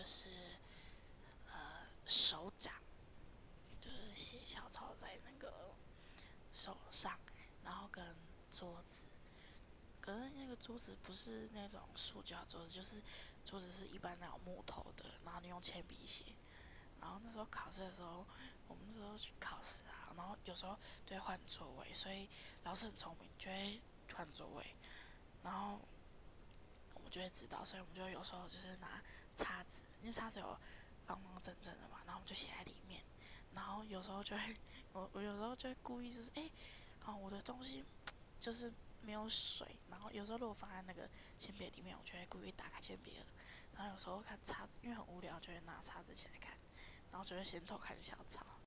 就是呃手掌，就是写小抄在那个手上，然后跟桌子。可是那个桌子不是那种塑胶桌子，就是桌子是一般那种木头的，然后你用铅笔写。然后那时候考试的时候，我们那时候去考试啊，然后有时候就会换座位，所以老师很聪明，就会换座位，然后我们就会知道，所以我们就有时候就是拿叉子，因为叉子有方方正正的嘛，然后我们就写在里面，然后有时候就会，我我有时候就会故意就是哎，哦我的东西就是没有水，然后有时候如果放在那个铅笔里面，我就会故意打开铅笔盒，然后有时候看叉子，因为很无聊，就会拿叉子起来看，然后就会先偷看小抄。